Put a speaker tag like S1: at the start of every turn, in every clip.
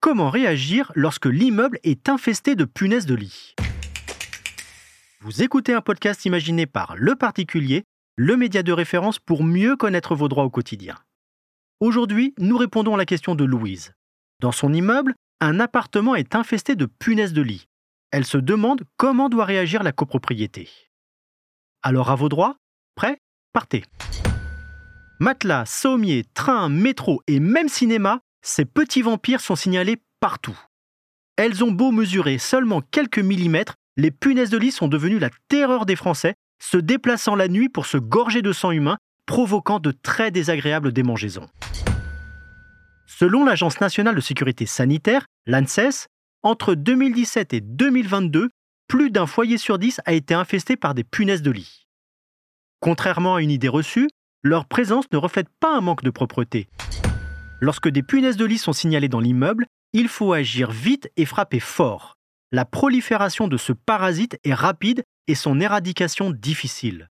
S1: Comment réagir lorsque l'immeuble est infesté de punaises de lit? Vous écoutez un podcast imaginé par Le Particulier, le média de référence pour mieux connaître vos droits au quotidien. Aujourd'hui, nous répondons à la question de Louise. Dans son immeuble, un appartement est infesté de punaises de lit. Elle se demande comment doit réagir la copropriété. Alors à vos droits Prêt? Partez Matelas, sommier, train, métro et même cinéma, ces petits vampires sont signalés partout. Elles ont beau mesurer seulement quelques millimètres, les punaises de lit sont devenues la terreur des Français, se déplaçant la nuit pour se gorger de sang humain, provoquant de très désagréables démangeaisons. Selon l'Agence nationale de sécurité sanitaire, l'ANSES, entre 2017 et 2022, plus d'un foyer sur dix a été infesté par des punaises de lit. Contrairement à une idée reçue, leur présence ne reflète pas un manque de propreté. Lorsque des punaises de lit sont signalées dans l'immeuble, il faut agir vite et frapper fort. La prolifération de ce parasite est rapide et son éradication difficile.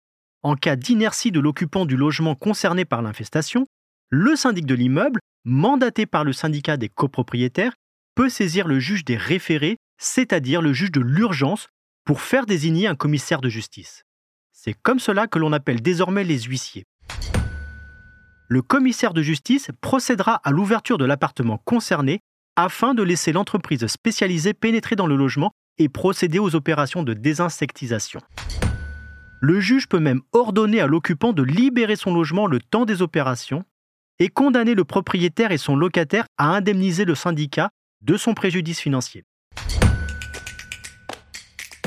S1: En cas d'inertie de l'occupant du logement concerné par l'infestation, le syndic de l'immeuble, mandaté par le syndicat des copropriétaires, peut saisir le juge des référés, c'est-à-dire le juge de l'urgence, pour faire désigner un commissaire de justice. C'est comme cela que l'on appelle désormais les huissiers le commissaire de justice procédera à l'ouverture de l'appartement concerné afin de laisser l'entreprise spécialisée pénétrer dans le logement et procéder aux opérations de désinsectisation. Le juge peut même ordonner à l'occupant de libérer son logement le temps des opérations et condamner le propriétaire et son locataire à indemniser le syndicat de son préjudice financier.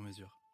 S2: sur mesure.